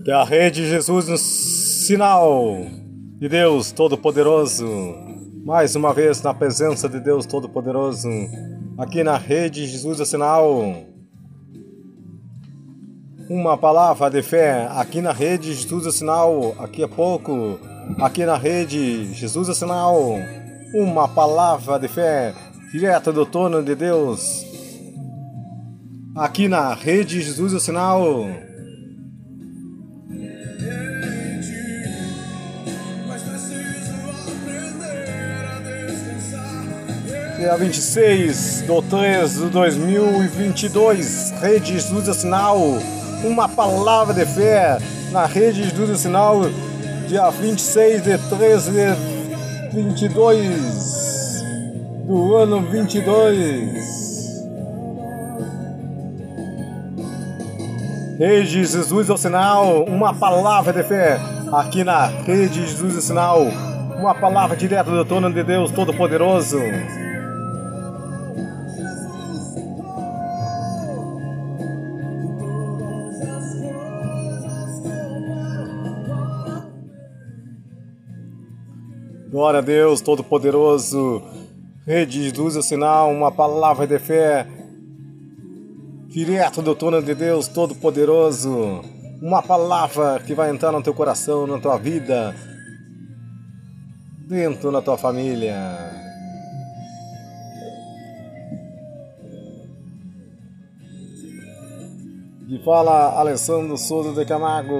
Que a rede Jesus no sinal de Deus Todo-Poderoso. Mais uma vez na presença de Deus Todo-Poderoso. Aqui na rede Jesus o sinal. Uma palavra de fé aqui na rede Jesus o sinal. Aqui a pouco. Aqui na rede Jesus o sinal. Uma palavra de fé direto do trono de Deus. Aqui na rede Jesus o sinal. Dia 26 do 3 de 2022, Rede Jesus é Sinal, uma palavra de fé na Rede Jesus é Sinal, dia 26 de 13 de 22 do ano 22. Rede Jesus é o sinal, uma palavra de fé aqui na Rede Jesus é o sinal, uma palavra direta do trono de Deus Todo-Poderoso. Glória a Deus Todo-Poderoso. Rede de luz e sinal, uma palavra de fé. Direto do trono de Deus Todo-Poderoso. Uma palavra que vai entrar no teu coração, na tua vida, dentro da tua família. E fala Alessandro Souza de Camargo,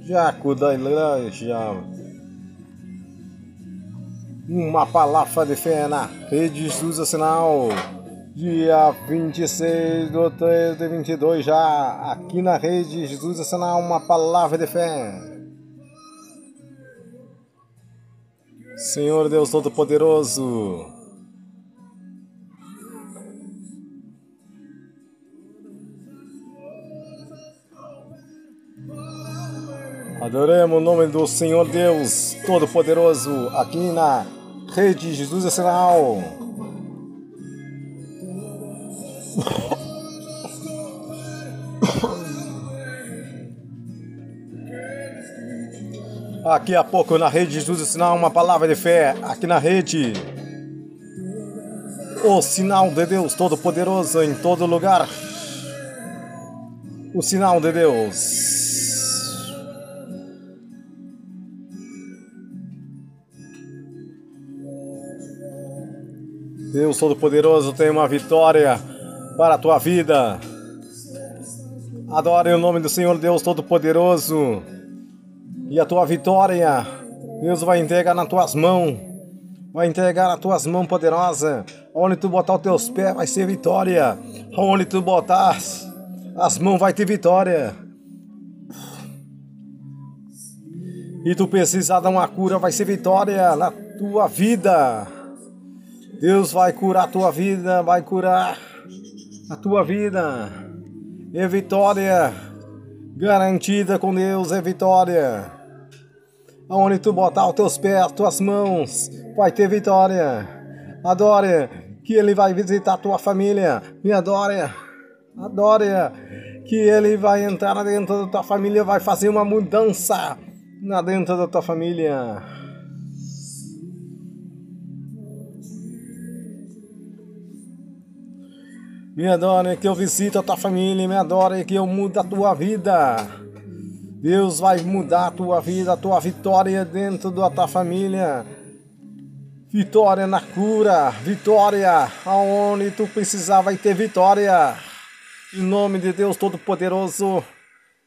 Jaco da Igreja uma palavra de fé na Rede Jesus Sinal. Dia 26 do 3 de 22 já aqui na Rede Jesus Sinal, uma palavra de fé. Senhor Deus Todo-Poderoso, Adoremos o nome do Senhor Deus Todo-Poderoso aqui na Rede Jesus Nacional. Aqui a pouco na Rede Jesus Nacional, uma palavra de fé aqui na rede. O sinal de Deus Todo-Poderoso em todo lugar. O sinal de Deus. Deus Todo-Poderoso tem uma vitória para a tua vida. Adore o nome do Senhor Deus Todo-Poderoso. E a tua vitória, Deus vai entregar nas tuas mãos. Vai entregar nas tuas mãos poderosas. Onde tu botar os teus pés vai ser vitória. Onde tu botar as mãos vai ter vitória. E tu precisar dar uma cura, vai ser vitória na tua vida. Deus vai curar a tua vida, vai curar a tua vida. É vitória garantida com Deus, é vitória. Aonde tu botar os teus pés, tuas mãos, vai ter vitória. Adore que Ele vai visitar a tua família. Me adore, adore que Ele vai entrar dentro da tua família, vai fazer uma mudança na dentro da tua família. Me adore que eu visito a tua família, me adore que eu mudo a tua vida. Deus vai mudar a tua vida, a tua vitória dentro da tua família. Vitória na cura, vitória aonde tu precisar vai ter vitória. Em nome de Deus Todo-Poderoso,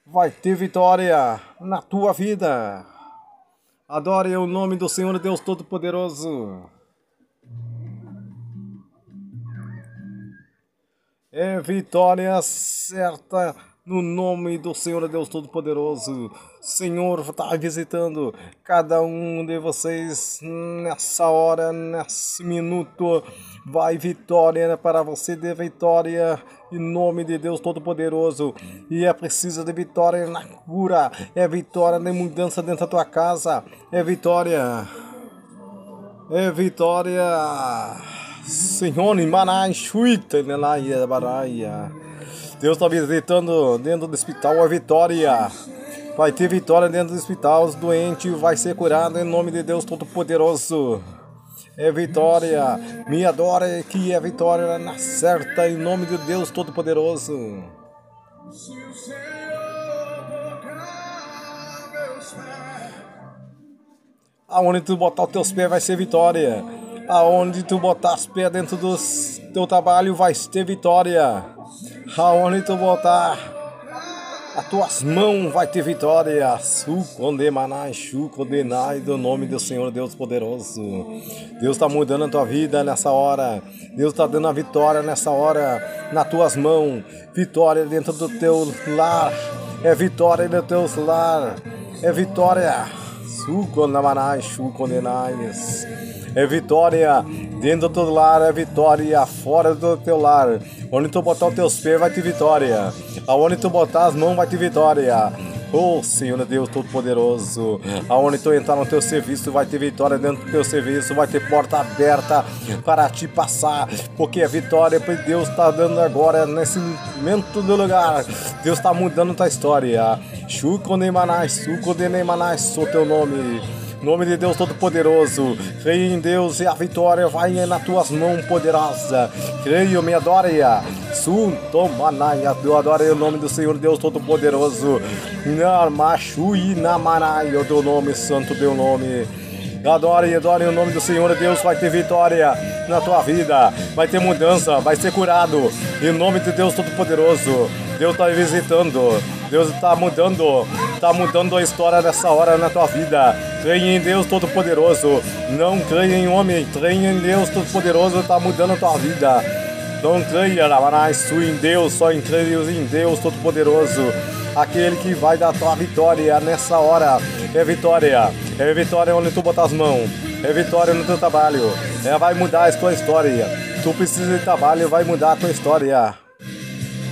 vai ter vitória na tua vida. Adore o nome do Senhor Deus Todo-Poderoso. É vitória certa no nome do Senhor Deus Todo-Poderoso. Senhor, está visitando cada um de vocês nessa hora, nesse minuto. Vai vitória para você, de vitória em nome de Deus Todo-Poderoso. E é preciso de vitória na cura, é vitória na mudança dentro da tua casa, é vitória. É vitória. Senhor, Manai, Chuita, Nelaia, Baraia. Deus está visitando dentro do hospital a vitória. vai ter vitória dentro do hospital, os doentes vai ser curado em nome de Deus Todo-Poderoso. É vitória, me adora que é vitória na certa em nome de Deus Todo-Poderoso. Aonde tu botar os teus pés vai ser vitória. Aonde tu botar os pés dentro do teu trabalho vai ter vitória. Aonde tu botar as tuas mãos vai ter vitória. Su condemanai, chu condenai, do nome do Senhor Deus poderoso. Deus está mudando a tua vida nessa hora. Deus está dando a vitória nessa hora nas tuas mãos. Vitória dentro do teu lar. É vitória no teu lar. É vitória. Su condemanai, chu condenai. É vitória dentro do teu lar, é vitória fora do teu lar. Onde tu botar os teus pés vai ter vitória. Aonde tu botar as mãos vai ter vitória. Oh Senhor Deus Todo-Poderoso, aonde tu entrar no teu serviço vai ter vitória dentro do teu serviço, vai ter porta aberta para te passar, porque a vitória que Deus está dando agora nesse momento do lugar. Deus está mudando tua história. Chuco Neymanai, Suco de Neymanai, sou teu nome nome de Deus Todo-Poderoso, creio em Deus e a vitória vai nas tuas mãos poderosa. Creio, me adora. Suntomanaya, eu adoro o nome do Senhor Deus Todo-Poderoso. Narmashui Namanai, o teu nome, santo teu nome. Adore, adore o nome do Senhor Deus, vai ter vitória na tua vida, vai ter mudança, vai ser curado. Em nome de Deus Todo-Poderoso, Deus está visitando. Deus está mudando, está mudando a história dessa hora na tua vida. Creia em Deus Todo-Poderoso, não creia em homem, creia em Deus Todo-Poderoso, está mudando a tua vida. Não creia, mas em Deus, só em creia em Deus Todo-Poderoso. Aquele que vai dar a tua vitória nessa hora é vitória, é vitória onde tu botar as mãos, é vitória no teu trabalho, é, vai mudar a tua história. Tu precisa de trabalho, vai mudar a tua história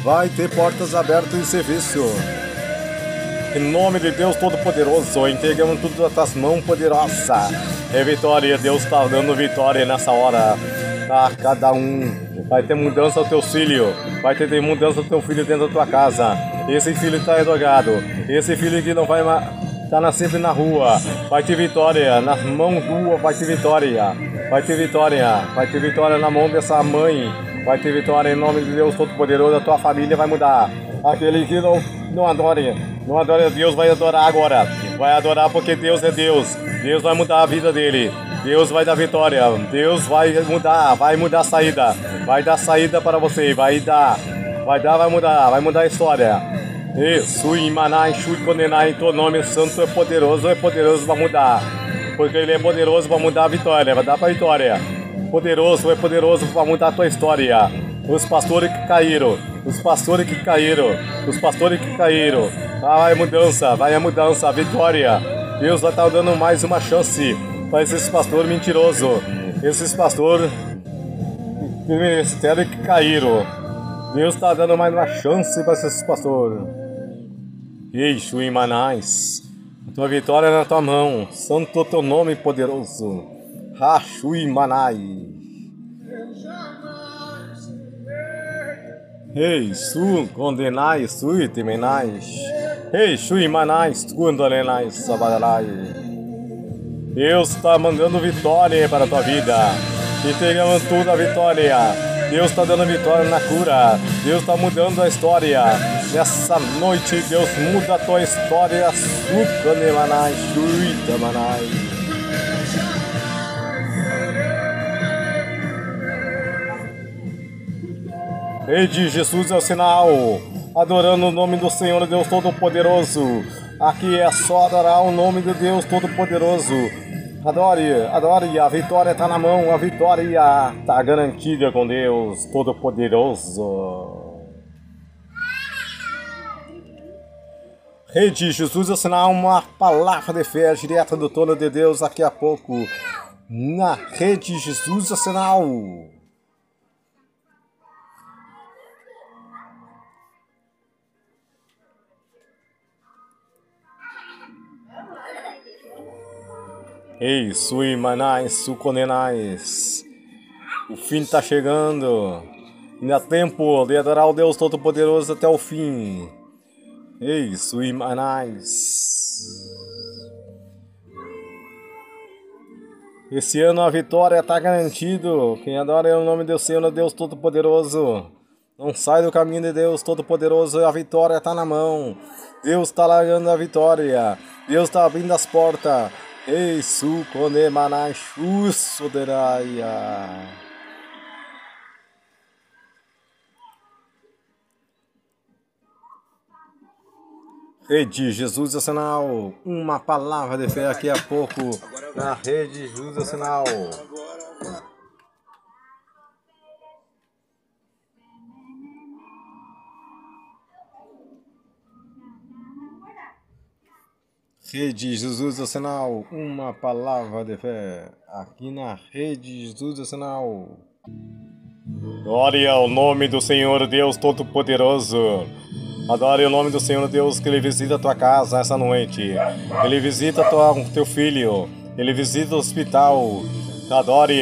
vai ter portas abertas em serviço. Em nome de Deus Todo-Poderoso, entregamos tudo das tuas mãos poderosas. É vitória, Deus está dando vitória nessa hora a cada um. Vai ter mudança ao teu filho, vai ter mudança ao teu filho dentro da tua casa. Esse filho está drogado, esse filho que não vai tá sempre na rua, vai ter vitória, nas mãos tuas vai ter vitória, vai ter vitória, vai ter vitória na mão dessa mãe vai ter vitória em nome de Deus Todo-Poderoso, a tua família vai mudar. Aquele que não, não adora, não adora Deus, vai adorar agora. Vai adorar porque Deus é Deus. Deus vai mudar a vida dele. Deus vai dar vitória. Deus vai mudar, vai mudar a saída. Vai dar saída para você, vai dar. Vai dar, vai mudar, vai mudar a história. Isso, Enxu, Condenar, em teu nome santo é poderoso, é poderoso para mudar. Porque ele é poderoso para mudar a vitória, vai dar para a vitória poderoso, é poderoso para mudar a tua história. Os pastores que caíram, os pastores que caíram, os pastores que caíram. Ah, vai mudança, vai a mudança, a vitória. Deus vai estar dando mais uma chance para esses pastores mentirosos, esses pastores ministério que caíram. Deus está dando mais uma chance para esses pastores. Eixo em Manais, a tua vitória é na tua mão, santo teu nome poderoso. Rashui Manai. Ei, su condenai, sui temenais. Ei, shui manais, condenai, sabarai. Deus está mandando vitória para a tua vida. Entregamos tudo a vitória. Deus está dando vitória na cura. Deus está mudando a história. Nessa noite, Deus muda a tua história. Su condenai, sui temenais. Rede Jesus é o sinal, adorando o nome do Senhor Deus Todo-Poderoso. Aqui é só adorar o nome de Deus Todo-Poderoso. Adore, adore, a vitória está na mão, a vitória está garantida com Deus Todo-Poderoso. Rede Jesus é o sinal, uma palavra de fé direta do trono de Deus daqui a pouco. Na Rede Jesus é Ei, sui manais, suconenais. O fim está chegando. Ainda há tempo de adorar o Deus Todo-Poderoso até o fim. Ei, Suimanais. Esse ano a vitória está garantido. Quem adora é o nome do Senhor, Deus Todo-Poderoso. Não sai do caminho de Deus Todo-Poderoso, a vitória está na mão. Deus está largando a vitória. Deus está abrindo as portas. Ei, su condemanai, suderaia. Rede Jesus é sinal, uma palavra de fé aqui a pouco na Rede Jesus é sinal. Rede Jesus sinal, uma palavra de fé aqui na Rede Jesus sinal. Glória ao nome do Senhor Deus Todo-Poderoso. Adore o nome do Senhor Deus que Ele visita a tua casa essa noite. Ele visita tua, teu filho. Ele visita o hospital. Adore.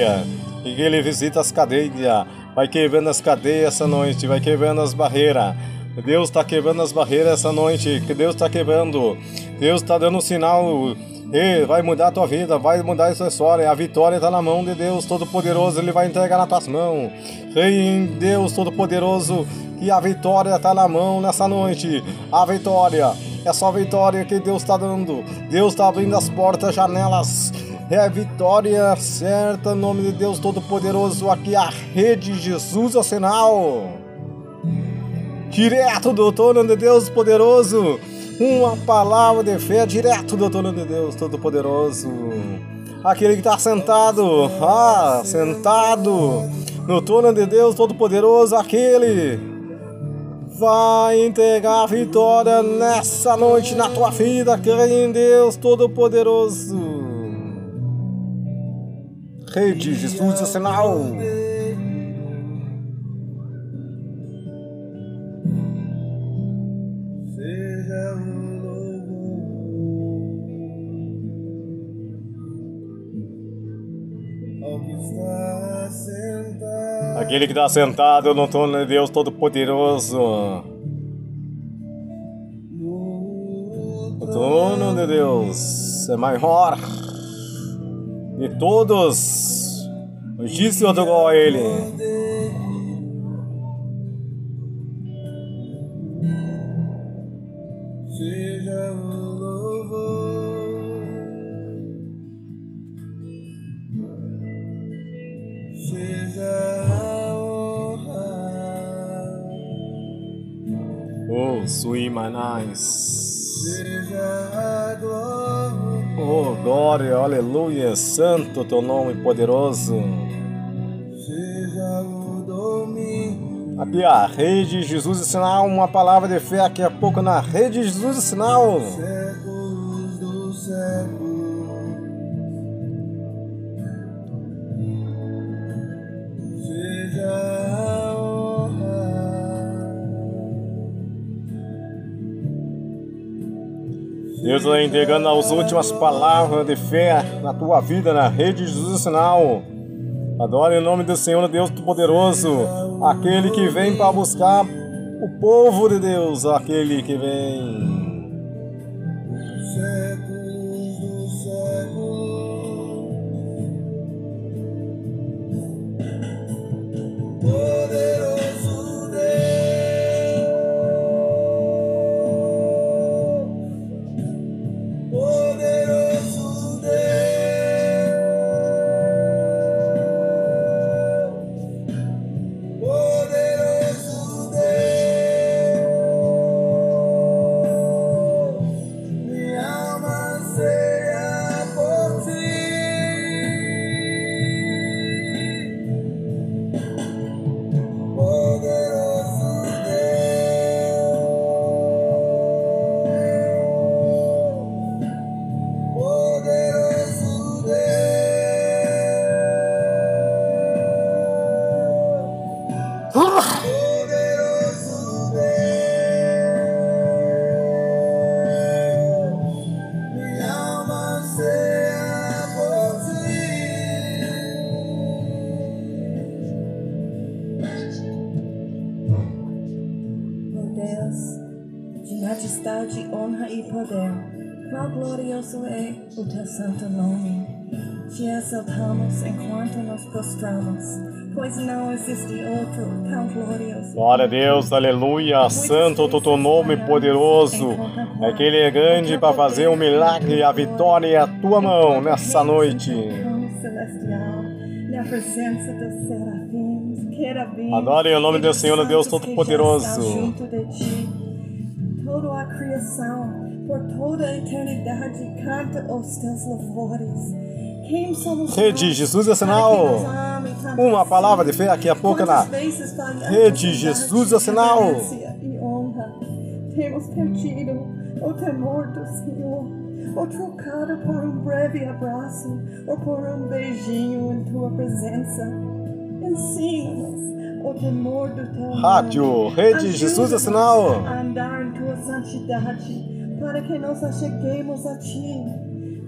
E Ele visita as cadeias. Vai quebrando as cadeias essa noite. Vai quebrando as barreiras. Deus está quebrando as barreiras essa noite. Que Deus está quebrando. Deus está dando um sinal. E vai mudar a tua vida, vai mudar a sua história. A vitória está na mão de Deus Todo-Poderoso. Ele vai entregar nas tuas mãos. Rei Deus Todo-Poderoso, e a vitória está na mão nessa noite. A vitória é só vitória que Deus está dando. Deus está abrindo as portas, janelas. É a vitória certa, em nome de Deus Todo-Poderoso. Aqui a rede Jesus é o sinal. Direto do trono de Deus Poderoso. Uma palavra de fé direto do trono de Deus Todo-Poderoso. Aquele que está sentado, ah, sentado no trono de Deus Todo-Poderoso, aquele vai entregar a vitória nessa noite na tua vida, creia em Deus Todo-Poderoso. Rei de Jesus, o sinal. Aquele que está sentado no trono de Deus Todo-Poderoso. O trono de Deus é maior de todos. Disse outro igual a ele. Oh, Suimanais. Oh, glória, aleluia, santo teu nome poderoso. Aqui a rede Jesus e sinal, uma palavra de fé aqui a pouco na rede Jesus e sinal. Deus está entregando as últimas palavras de fé na tua vida, na rede de Jesus Sinal. Adore o nome do Senhor, Deus Todo-Poderoso, aquele que vem para buscar o povo de Deus, aquele que vem. O teu santo nome. Te exaltamos enquanto nos prostramos, pois não existe outro tão glorioso. Glória a Deus, aleluia, santo o teu nome poderoso. É que Ele é grande para fazer um milagre, a vitória é a tua mão nessa noite. Na presença dos serafins, querubins, Adore o nome do Senhor, Deus Todo-Poderoso. junto de ti. Toda a criação, por toda a eternidade, canta os teus louvores. Quem somos Rede Jesus é para sinal. que nos ame tanto Uma palavra de fé aqui a pouco na Rede Jesus é sinal. reverência e honra? Temos perdido o temor do Senhor, ou trocado por um breve abraço, ou por um beijinho em tua presença. Ensina-nos o temor do teu Rádio nome. Rede Jesus é sinal. andar em tua santidade, para que nos acheguemos a ti,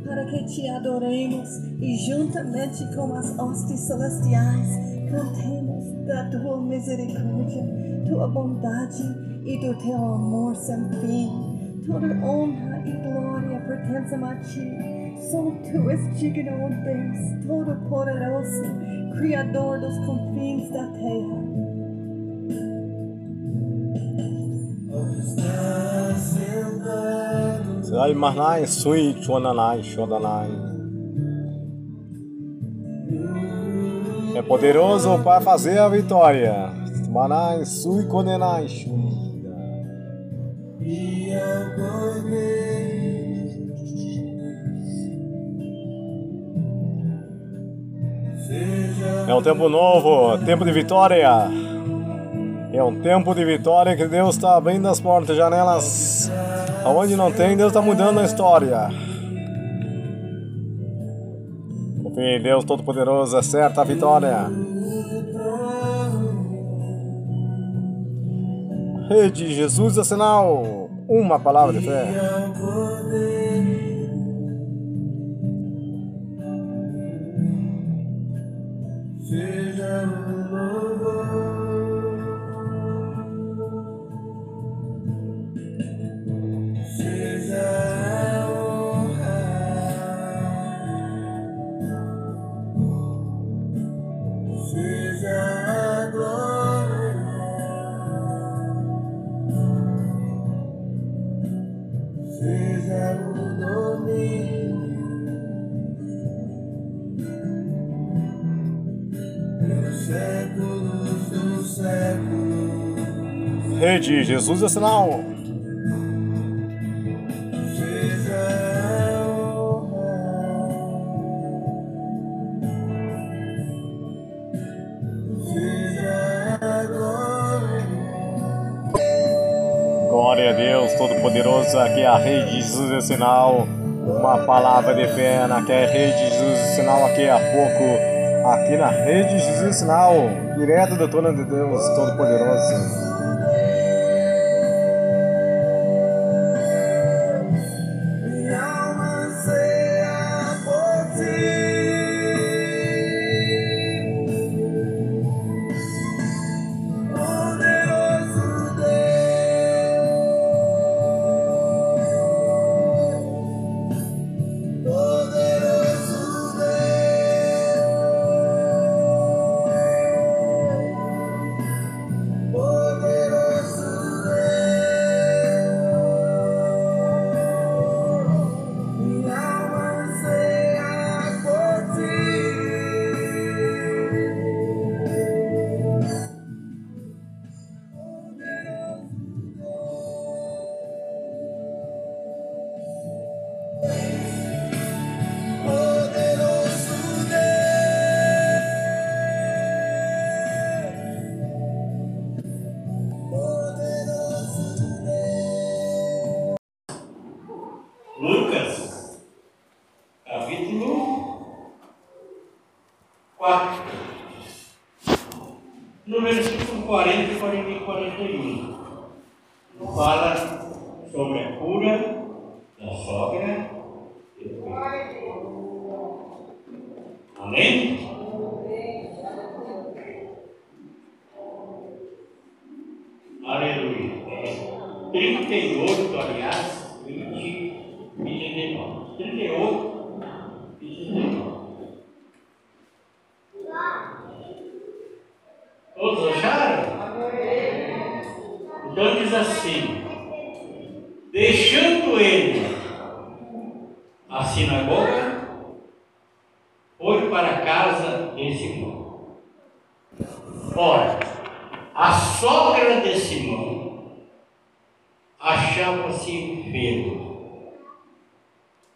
para que te adoremos e juntamente com as hostes celestiais cantemos da tua misericórdia, tua bondade e do teu amor sem fim. Toda honra e glória pertencem a ti. Só tu és digno, ó Deus, todo-poderoso, Criador dos confins da terra. Sai Marnai, Sui, Chonanai, Shodanai. É poderoso para fazer a vitória. Manai, Sui, Konenai, Shui. É um tempo novo, tempo de vitória. É um tempo de vitória que Deus está abrindo as portas, janelas. Aonde não tem, Deus está mudando a história. Confie em Deus Todo-Poderoso, é certa a vitória. Rede Jesus é sinal. Uma palavra de fé. Rede Jesus é sinal. Glória a Deus Todo-Poderoso, aqui é a Rede Jesus é sinal. Uma palavra de fé é Rede Jesus é sinal aqui a pouco. Aqui na Rede Jesus é sinal, direto do trono de Deus Todo-Poderoso. No versículo 40, 40 e 41. Fala sobre a cura da sogra. Amém? Aleluia. É 38, aliás, 20 e diz assim: deixando ele a sinagoga, foi para a casa de Simão. Ora, a sogra de Simão achava-se enferma,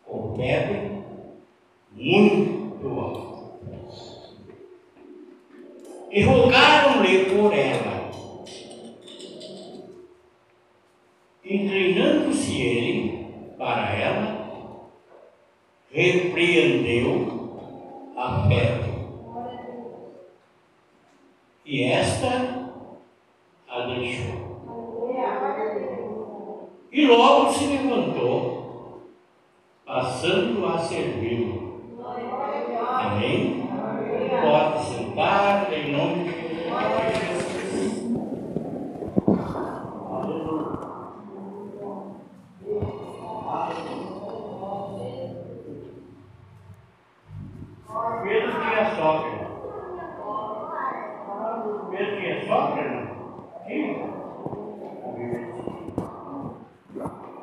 com febre muito alta. E rogaram-lhe por ela. Inclinando-se ele para ela, repreendeu a febre. E esta a deixou. E logo se levantou, passando a servi-lo. Amém? Pode sentar em nome de Jesus. Aleluia. Pedro tinha sogra, não? Tinha. A Bíblia diz.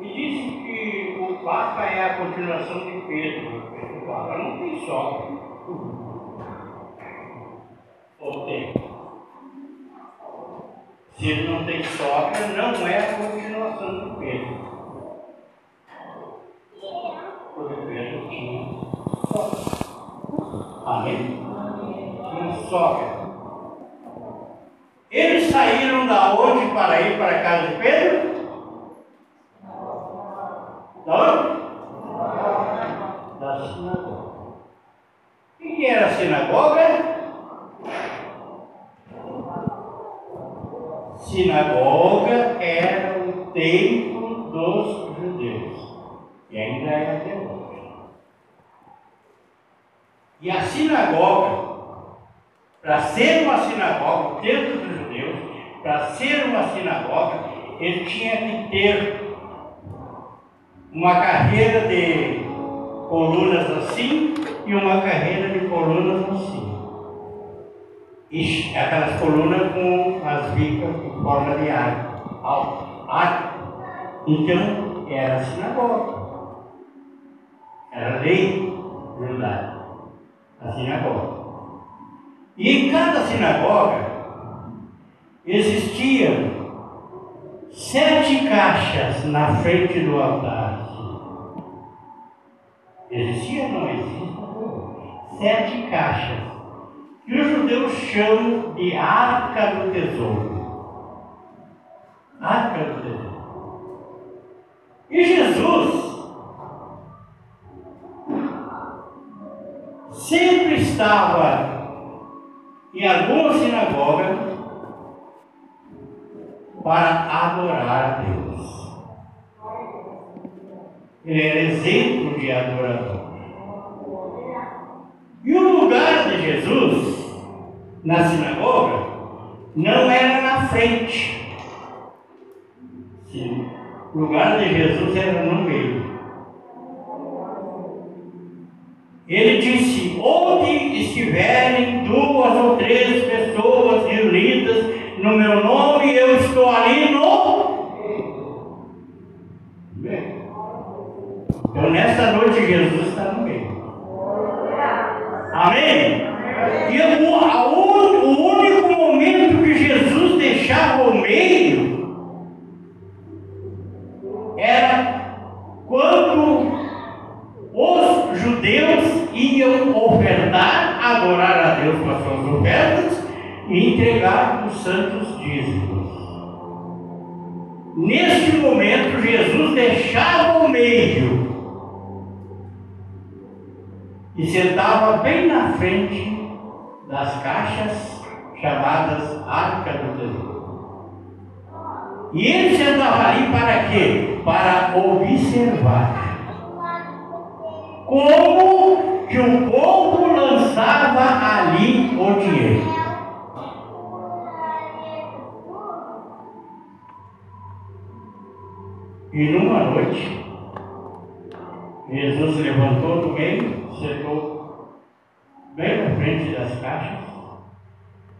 E disse que o Papa é a continuação de Pedro. O Papa não tem sogra. Ou tem? Se ele não tem sogra, não é a continuação de Pedro. Porque Pedro tinha sogra. Amém? Tinha sogra. Eles da onde para ir para a casa de Pedro? Da onde? Da sinagoga. O que era a sinagoga? Sinagoga era o templo dos judeus. E ainda é até hoje. E a sinagoga, para ser uma sinagoga, o templo dos para ser uma sinagoga, ele tinha que ter uma carreira de colunas assim e uma carreira de colunas assim. E aquelas colunas com as vicas em forma de arco. Então, era a sinagoga. Era a lei judaica, a sinagoga. E em cada sinagoga sete caixas na frente do altar. Existia ou não existe? Sete caixas. Que os judeus chamam de arca do tesouro. Arca do tesouro. E Jesus sempre estava em alguma sinagoga para adorar a Deus. Ele era exemplo de adorador. E o lugar de Jesus na sinagoga não era na frente. Sim. O lugar de Jesus era no meio. Ele disse: Onde estiverem duas ou três pessoas reunidas no meu nome, eu estou ali no. Então, nesta noite, Jesus santos dízimos. Neste momento, Jesus deixava o meio e sentava bem na frente das caixas chamadas Arca do Tesouro. E ele sentava ali para quê? Para observar como que o povo lançava ali o dinheiro. E numa noite, Jesus levantou do meio, sentou bem na frente das caixas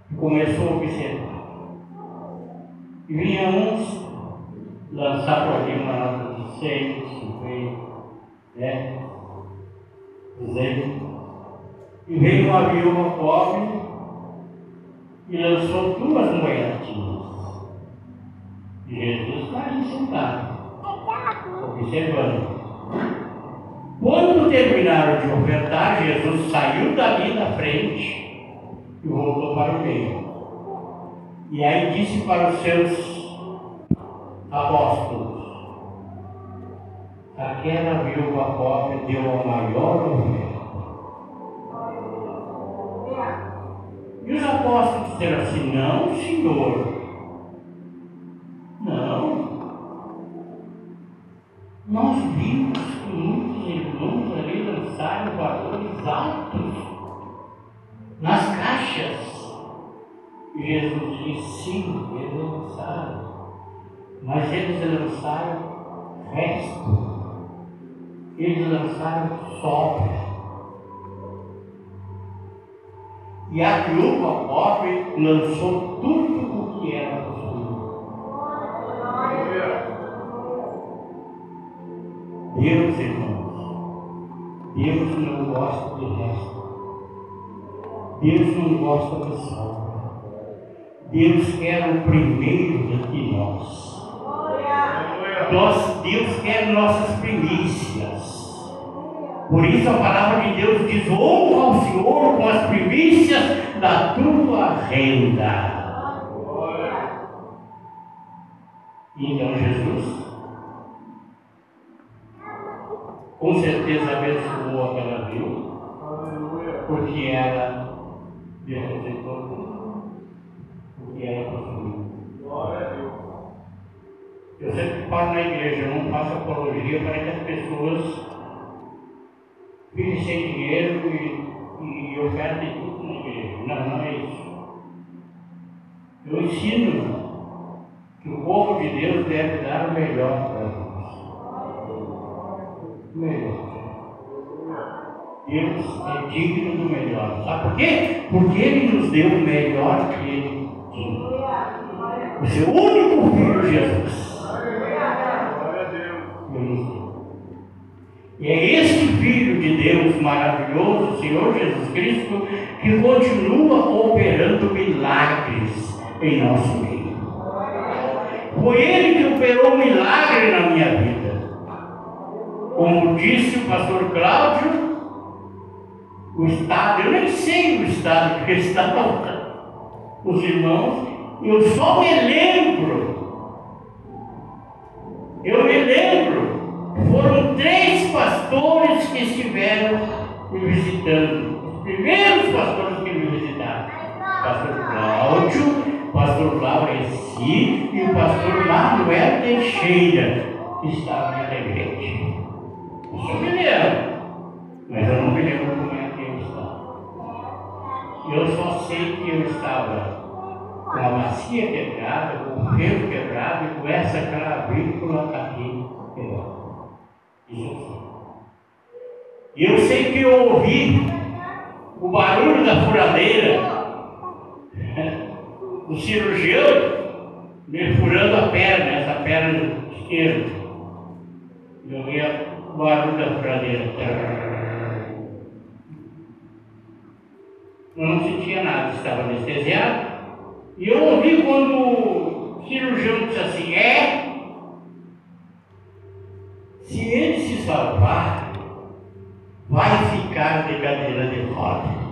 e começou a observar. E vinha uns lançar por ali uma nota de 100, 50, né? Dizendo. E veio uma viúva pobre e lançou duas moedinhas. Jesus está ali sentado, observando. Quando terminaram de ofertar, Jesus saiu dali da frente e voltou para o meio. E aí disse para os seus apóstolos: Aquela viúva pobre deu a maior oferta. E os apóstolos disseram assim: Não, Senhor. Nós vimos que muitos irmãos ali lançaram valores altos nas caixas. Jesus disse: Sim, eles lançaram. Mas eles lançaram resto. Eles lançaram sobra. E a viúva pobre lançou tudo o que era possuído. Deus, irmãos, Deus não gosta de resto. Deus não gosta de sobra. Deus quer o primeiro de nós. nós. Deus quer nossas primícias. Por isso a palavra de Deus diz: honra ao Senhor com as primícias da tua renda. Então Jesus, com certeza abençoou aquela viúva, porque ela representou tudo, porque ela possuía. Eu sempre falo na igreja, eu não faço apologia para que as pessoas fique sem dinheiro e, e oferte tudo na igreja. Não, não é isso. Eu ensino que o povo de Deus deve dar o melhor para melhor. Deus é digno do melhor. Sabe por quê? Porque Ele nos deu o melhor que Ele tinha. O seu único filho, Jesus. E é este Filho de Deus maravilhoso, Senhor Jesus Cristo, que continua operando milagres em nosso meio. Foi Ele que operou milagre na minha vida. Como disse o pastor Cláudio, o Estado, eu nem sei o Estado, porque estavam os irmãos, eu só me lembro, eu me lembro foram três pastores que estiveram me visitando. Os primeiros pastores que me visitaram. Pastor Cláudio, pastor Laureci e o pastor Manuel Teixeira, que estavam na igreja. Isso me lembro. Mas eu não me lembro como é que eu estava. Eu só sei que eu estava com a bacia quebrada, com o ferro quebrado e com essa clavícula aqui quebrada. E eu sei que eu ouvi o barulho da furadeira do cirurgião me furando a perna, essa perna esquerda. Eu ouvi da furadeira. Eu não sentia nada, estava anestesiado. E eu ouvi quando o cirurgião disse assim, é se ele se salvar, vai ficar de cadeira de roda.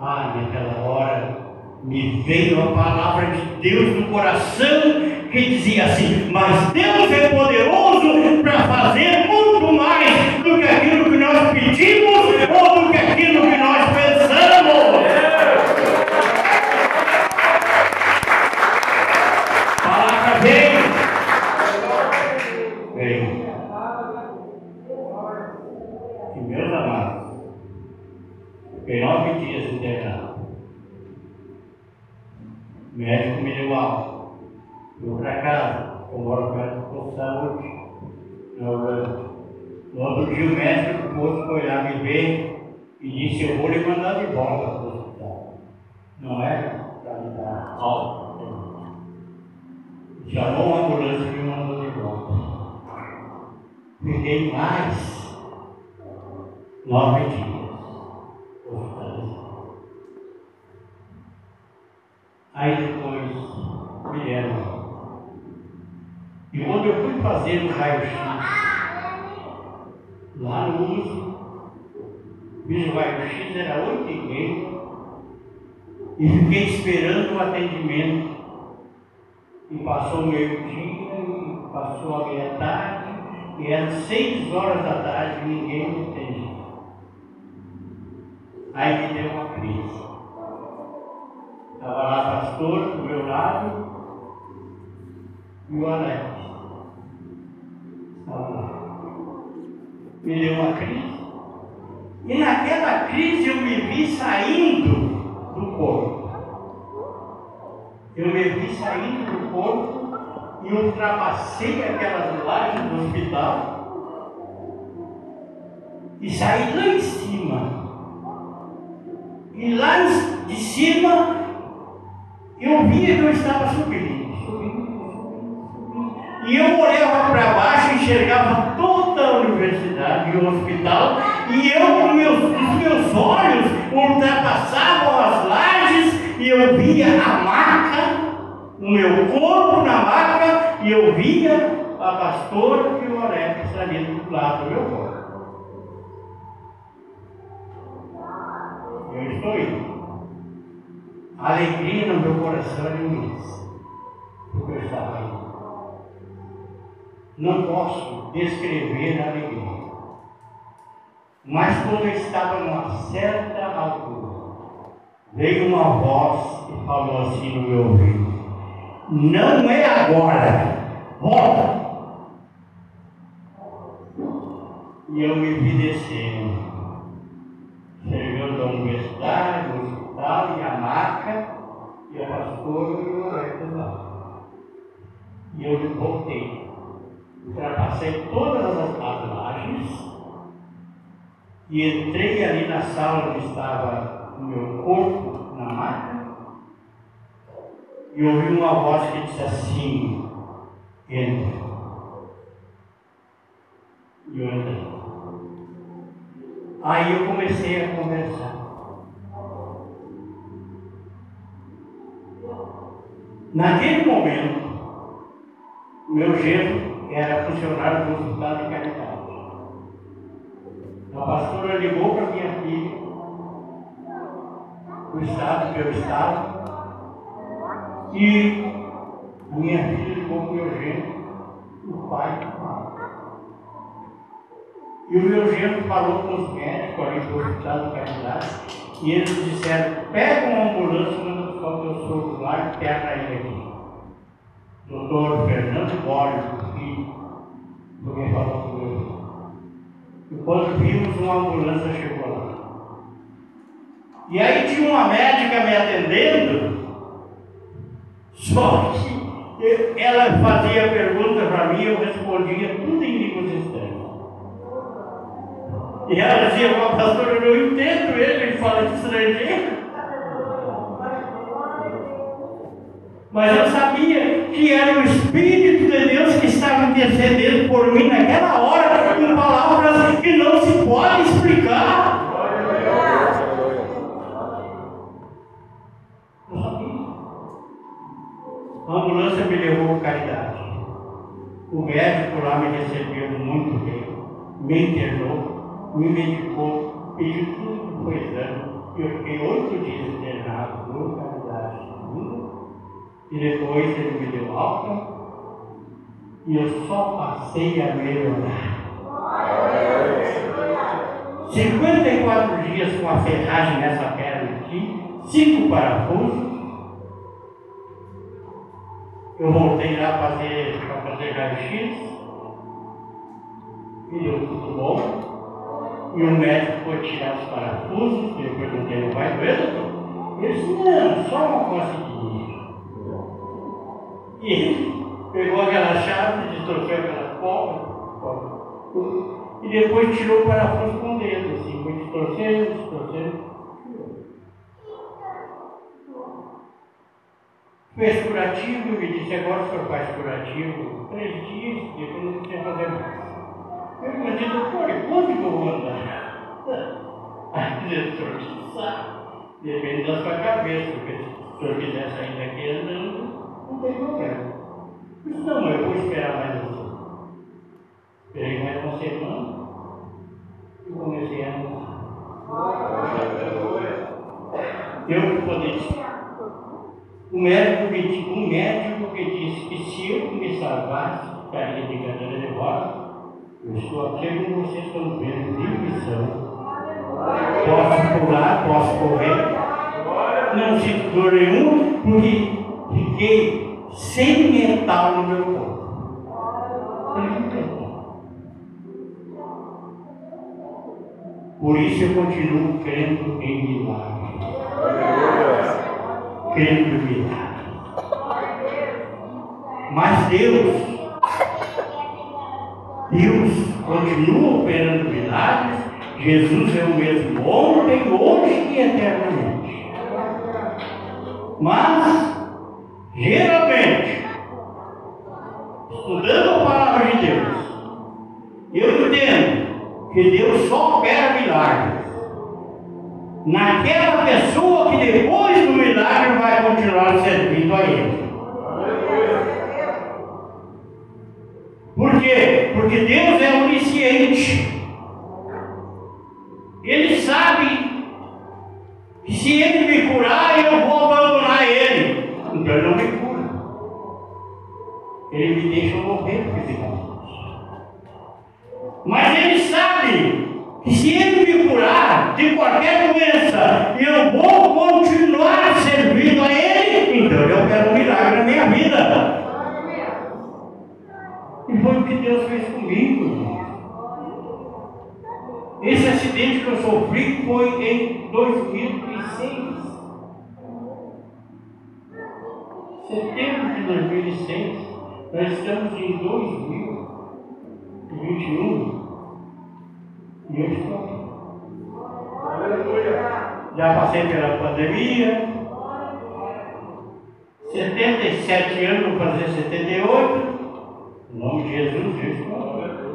Ah, naquela hora me veio a palavra de Deus no coração que dizia assim: Mas Deus é poderoso para fazer muito mais do que aquilo que nós pedimos ou do que aquilo que nós pensamos. Fiquei nove dias internado. O médico me deu alta. Fui para casa. Eu moro perto do saúde. No outro dia o médico do posto foi lá me ver e disse, eu vou lhe mandar de volta para o alta. Chamou uma ambulância e me mandou de volta. Fiquei mais nove dias. Aí depois me deram. E quando eu fui fazer o raio-x, lá no uso, fiz o raio-x, era oito e meia, e fiquei esperando o atendimento. E passou o meio-dia, e passou a meia-tarde, e eram seis horas da tarde ninguém me atendia. Aí me deu uma crise. Estava lá a pastora do meu lado e o Alex. Estava lá. Me deu uma crise. E naquela crise eu me vi saindo do corpo. Eu me vi saindo do corpo e ultrapassei aquelas lajes do hospital e saí lá em cima. E lá de cima eu via que eu estava subindo. E eu olhava para baixo e enxergava toda a universidade e o hospital, e eu, meus, os meus olhos ultrapassavam as lajes e eu via a maca, o meu corpo na maca, e eu via a pastora Alex ali do lado do meu corpo. Eu estou indo. A alegria no meu coração era imensa, porque eu estava indo. Não posso descrever a alegria. Mas quando eu estava numa certa altura, veio uma voz e falou assim no meu ouvido: Não é agora, volta. E eu me vi descendo, chegando à universidade, ao hospital e a maca, e a pastora e o Alex lá. E eu voltei. Ultrapassei todas as, as lajes e entrei ali na sala onde estava o meu corpo na maca e ouvi uma voz que disse assim: Entra. E eu entrei. Aí eu comecei a conversar. Naquele momento, meu genro era funcionário do hospital de caridade. A pastora ligou para minha filha, do estado eu estava, e minha filha ligou para o meu genro, o pai E o meu genro falou com os médicos ali do hospital de caridade, e eles disseram, pega uma ambulância, manda buscar o teu sogro lá e interna ele aqui. Doutor Fernando Borges, filho, alguém falou com o filho. E quando vimos, uma ambulância chegou lá. E aí tinha uma médica me atendendo, só que ela fazia pergunta para mim, eu respondia tudo em línguas estranhas. E ela dizia, pastor, eu não entendo ele, ele fala de estrangeiro. Mas eu sabia que era o Espírito de Deus que estava intercedendo por mim naquela hora, caridade. O médico lá me recebeu muito bem, me internou, me medicou, pediu tudo foi exame. Eu fiquei oito dias internado no caridade. E depois ele me deu alta e eu só passei a melhorar. 54 dias com a ferragem nessa perna aqui, cinco parafusos. Eu voltei lá fazer, para fazer raio-x e deu tudo bom. E o médico foi tirar os parafusos, eu perguntei, não vai doer? Ele disse, não, só uma conseguinha. E pegou aquela chave, distorceu aquela copa, e depois tirou o parafuso com o dedo, assim, foi distorcendo, distorcendo. Fez curativo e me disse, agora o senhor faz curativo três dias, depois não precisa fazer mais. Eu perguntei, doutor, quanto que eu vou andar? Aí o senhor sabe. Depende da sua cabeça, porque se o senhor quiser sair daqui andando, não tem problema. Eu disse, não, eu vou esperar mais um Esperei mais uma semana e comecei a andar. Eu poder o médico, que, um médico que disse que se eu me salvasse, ficaria de cadeira de roda, eu estou aqui com vocês estão vendo, de missão. Posso pular, posso correr. Não sinto dor nenhum, porque fiquei sem metal no meu corpo. Por isso eu continuo crendo em milagres. Em milagres. Mas Deus, Deus continua operando milagres. Jesus é o mesmo ontem, hoje e eternamente. Mas, geralmente, estudando a palavra de Deus, eu entendo que Deus só opera milagres naquela pessoa que depois do milagre vai continuar servindo a Ele. Por quê? Porque Deus é onisciente. Ele sabe que se Ele me curar, eu vou abandonar Ele. Então Ele não me cura. Ele me deixa morrer fisicamente. Mas Ele sabe que se Ele me curar de qualquer doença, eu vou continuar servindo a Ele. Então eu quero um milagre na minha vida. E foi o que Deus fez comigo. Esse acidente que eu sofri foi em 2006. Setembro de 2006. Nós estamos em 2021. E eu estou aqui. Já passei pela pandemia. 77 anos, vou fazer 78. Em nome de Jesus, eu estou aqui.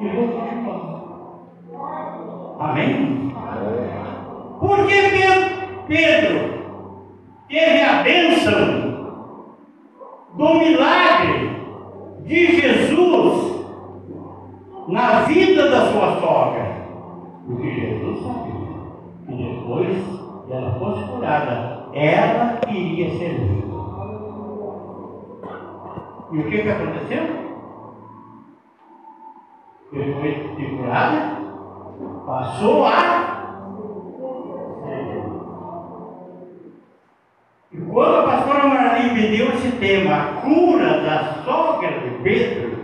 E vou continuar. Amém? Por que Pedro teve a bênção do milagre de Jesus na vida da sua sogra? Porque Jesus sabia que depois que ela fosse curada, ela iria servir. E o que, que aconteceu? Depois de curada, passou a E quando a pastora Marli me deu esse tema, a cura da sogra de Pedro,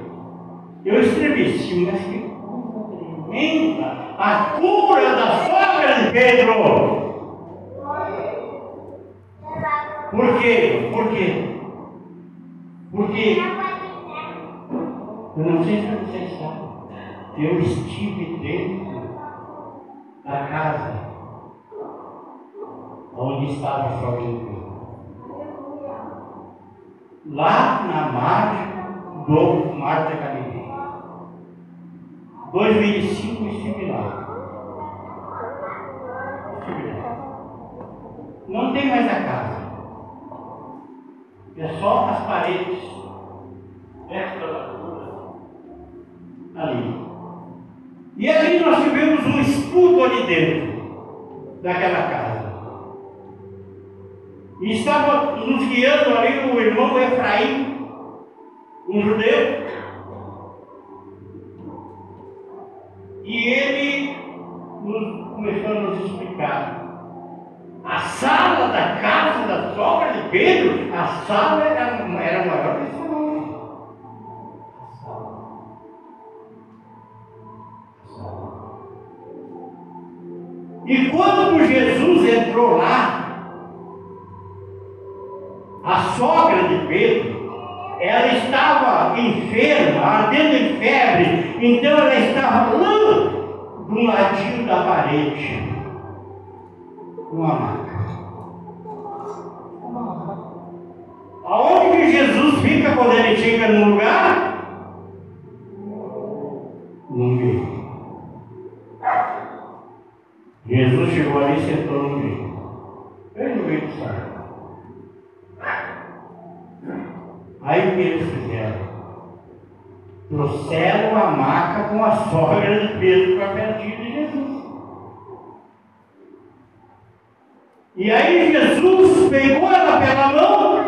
eu estremeci, mas que tremenda! A cura da sogra de Pedro! Por quê? Por quê? Porque eu não sei se vocês sabem, eu estive dentro da casa onde estava de Pedro lá na margem do Mar da Galileia. 2005 estive lá. Estive lá. Não tem mais a casa. É só as paredes extra ali. E ali nós tivemos um estudo ali dentro daquela casa. E estava nos guiando ali o irmão Efraim, um judeu. E ele nos, começou a nos explicar. A sala da casa da sogra de Pedro, a sala entrou lá, a sogra de Pedro, ela estava enferma, ardendo em febre, então ela estava lá do ladinho da parede, uma maca. Aonde que Jesus fica quando ele chega no lugar? No meio. Jesus chegou ali e sentou no Trouxeram a maca com a sogra de Pedro para pertinho de Jesus. E aí Jesus pegou ela pela mão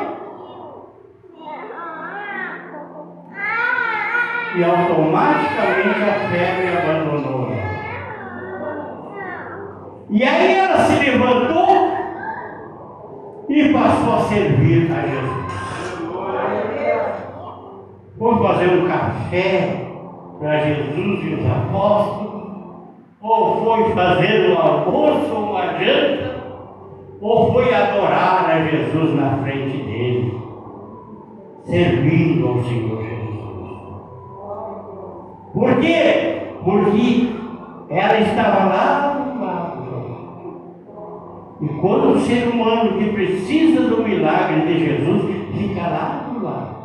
e automaticamente a febre abandonou ela. E aí ela se levantou e passou a servir a Jesus. Foi fazer um café para Jesus e os apóstolos, ou foi fazer um almoço ou uma janta, ou foi adorar a Jesus na frente dele, servindo ao Senhor Jesus. Por quê? Porque ela estava lá do lado. E quando o ser humano que precisa do milagre de Jesus fica lá do lado,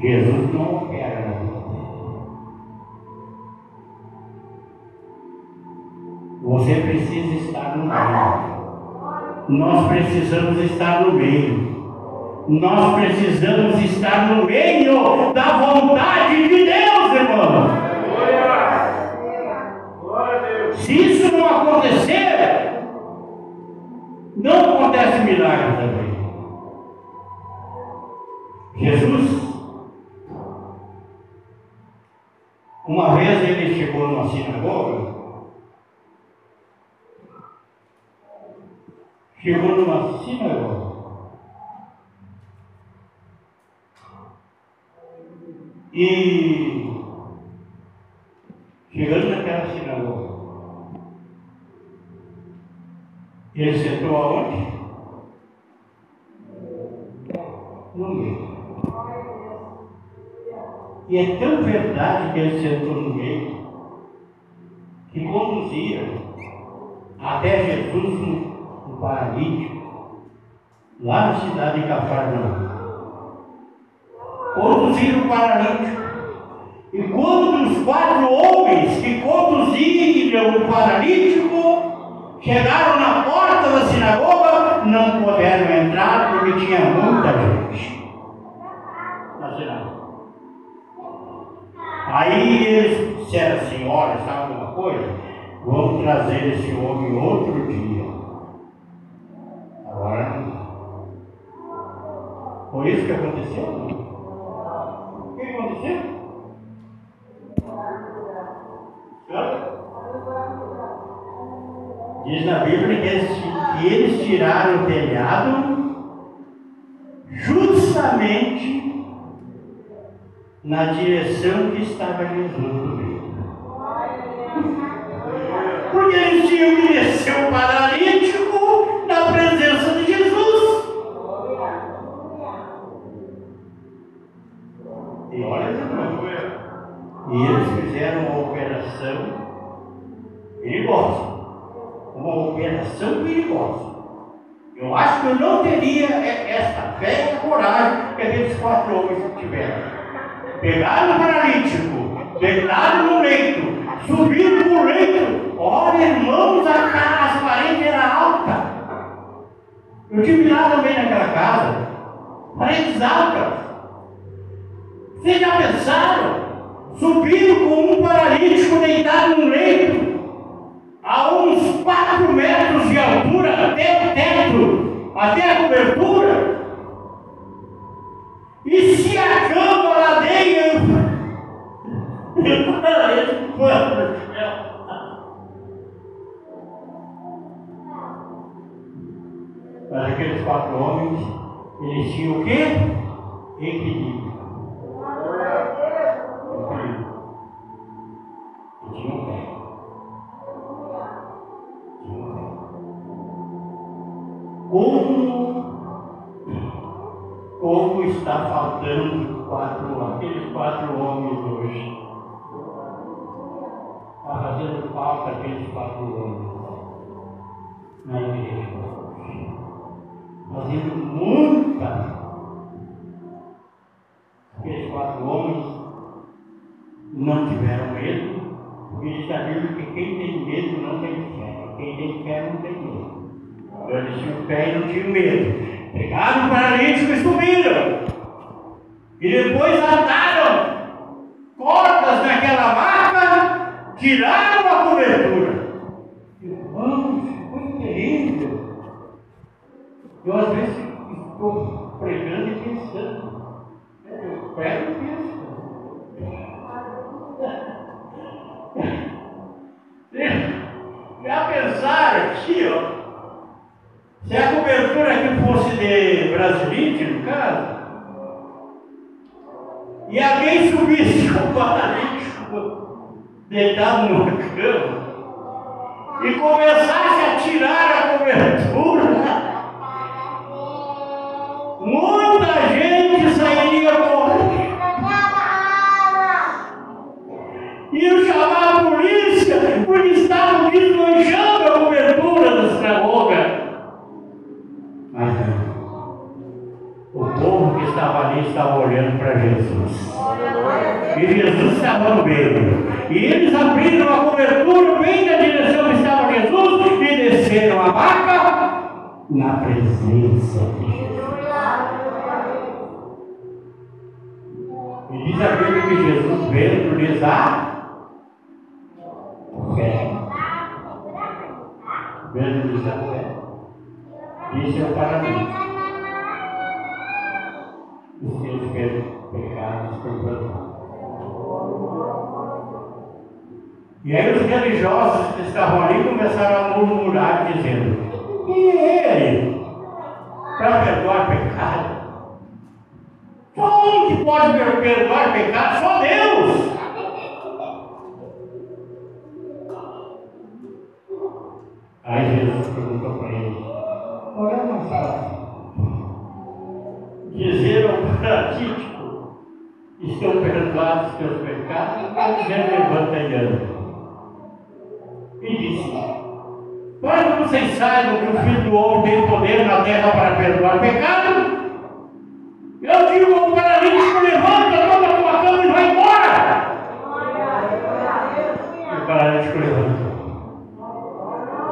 Jesus não opera na vida Você precisa estar no meio. Nós precisamos estar no meio. Nós precisamos estar no meio da vontade de Deus, irmão. Se isso não acontecer, não acontece milagre também. Jesus, uma vez ele chegou numa sinagoga, chegou numa sinagoga. E chegando naquela sinagoga, ele sentou aonde? No meio. E é tão verdade que ele sentou no meio, que conduzia até Jesus no, no paralítico, lá na cidade de Cafarnaum. Conduziram o paralítico. E quando os quatro homens que conduziram o paralítico chegaram na porta da sinagoga, não puderam entrar porque tinha muita gente na sinagoga. Aí eles disseram assim, olha, sabe uma coisa? Vamos trazer esse homem outro dia. Agora. Foi isso que aconteceu? O que aconteceu? Diz na Bíblia que eles tiraram o telhado justamente na direção que estava Jesus. Porque eles tinham que descer o paralítico na presença de Jesus. E olha, irmão, e eles fizeram uma operação perigosa. Uma operação perigosa. Eu acho que eu não teria essa fé e coragem que aqueles quatro homens tiveram. Pegaram o paralítico, deitaram no leito, subiram no leito. Olha, irmãos, a casa, as paredes eram altas. Eu tive lá também naquela casa, paredes altas. Vocês já pensaram? Subiram com um paralítico deitado no leito, a uns 4 metros de altura, até o teto, até a cobertura. E se a cama ladeia o paralítico quando? Mas aqueles quatro homens, eles tinham o quê? Equilíbrio. está faltando quatro, aqueles quatro homens hoje. Está fazendo falta aqueles quatro homens na igreja hoje. Fazendo muita. Aqueles quatro homens não tiveram medo, porque eles sabiam que quem tem medo não tem fé. Quem tem fé não tem medo. Então eles tinham fé e não tinham medo. Pegaram o paralítico e subiram. E depois ataram cordas naquela maca, tiraram a cobertura. Irmãos, foi terrível. Eu às vezes estou pregando e pensando. Eu prego e penso. Já pensaram aqui, ó? Se a cobertura aqui fosse de brasilite, no caso, e alguém subisse com o paralítico deitado numa cama e começasse a tirar a cobertura, muita gente sairia correndo. Iam chamar a polícia porque estavam desmanchando a cobertura da sinagoga. Mas não. O povo que estava olhando para Jesus. E Jesus estava no meio. E eles abriram a cobertura bem na direção que estava Jesus e desceram a maca na presença de Jesus. E diz a Bíblia que Jesus vendo lhes a fé. Vendo lhes a fé. Disse ao paralítico. Os E aí os religiosos que estavam ali começaram a murmurar, dizendo, quem é ele? Para perdoar pecado. Só um que pode perdoar pecado, só Deus. Aí Jesus perguntou para ele, qual é mais fácil? Dizer ao paralítico, estão perdoados teus pecados, dizer levanta e anda e disse: que vocês saibam que o Filho do Homem tem poder na terra para perdoar pecado, eu digo ao paralítico: levanta, toma tua cama e vai embora. E o paralítico levanta,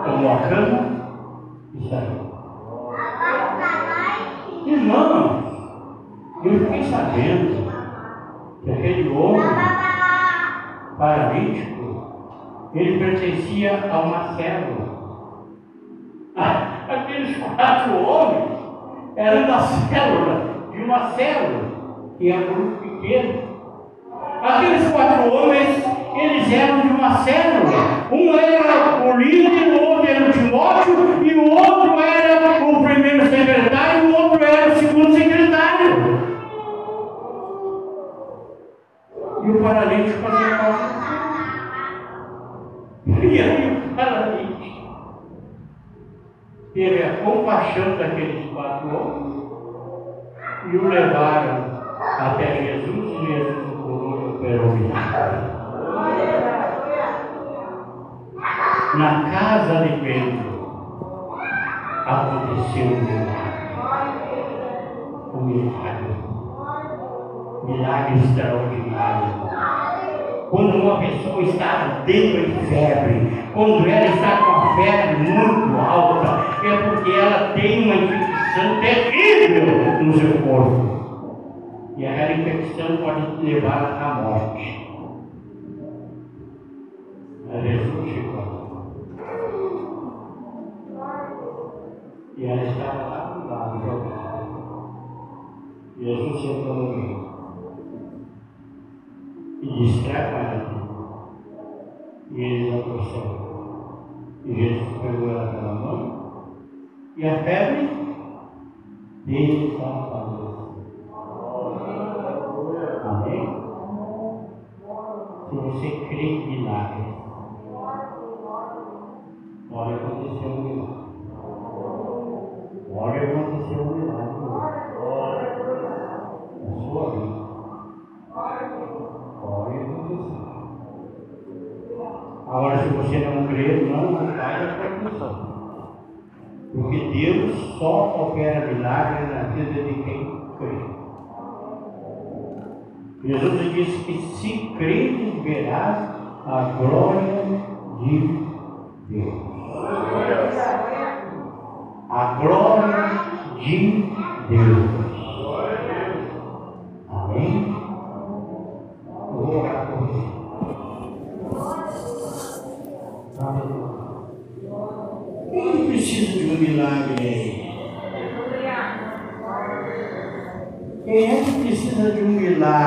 tomou a cama e saiu. Irmãos, eu fiquei sabendo que aquele homem paralítico ele pertencia a uma célula. Aqueles quatro homens eram da célula, de uma célula, que é um grupo pequeno. Aqueles quatro homens, eles eram de uma célula. Um era o líder, o outro era o Timóteo, e o outro era o primeiro secretário, e o outro era o segundo secretário. E o paralítico fazia e aí o paralítico teve a compaixão daqueles quatro homens e o levaram até Jesus e Jesus o curou e operou. Na casa de Pedro aconteceu um milagre. Um milagre. Milagre extraordinário quando uma pessoa está dentro de febre, quando ela está com a febre muito alta, é porque ela tem uma infecção terrível no seu corpo. E aquela infecção pode levar à morte. Mas Jesus chegou. E ela estava lá do lado, jogada. Jesus sentou no meio distrai E eles trouxeram. E Jesus pegou ela pela mão e a febre desapareceu. Amém? Se você crê em milagres, pode acontecer um milagre. Pode acontecer um milagre. Na sua vida. Agora, se você não crê, não vai a conclusão. Porque Deus só opera milagres na vida de quem crê. Jesus disse que se credes verás a glória de Deus. A glória de Deus. Amém? Eu vou orar por você. Quem precisa de um milagre aí? Quem é que precisa de um milagre?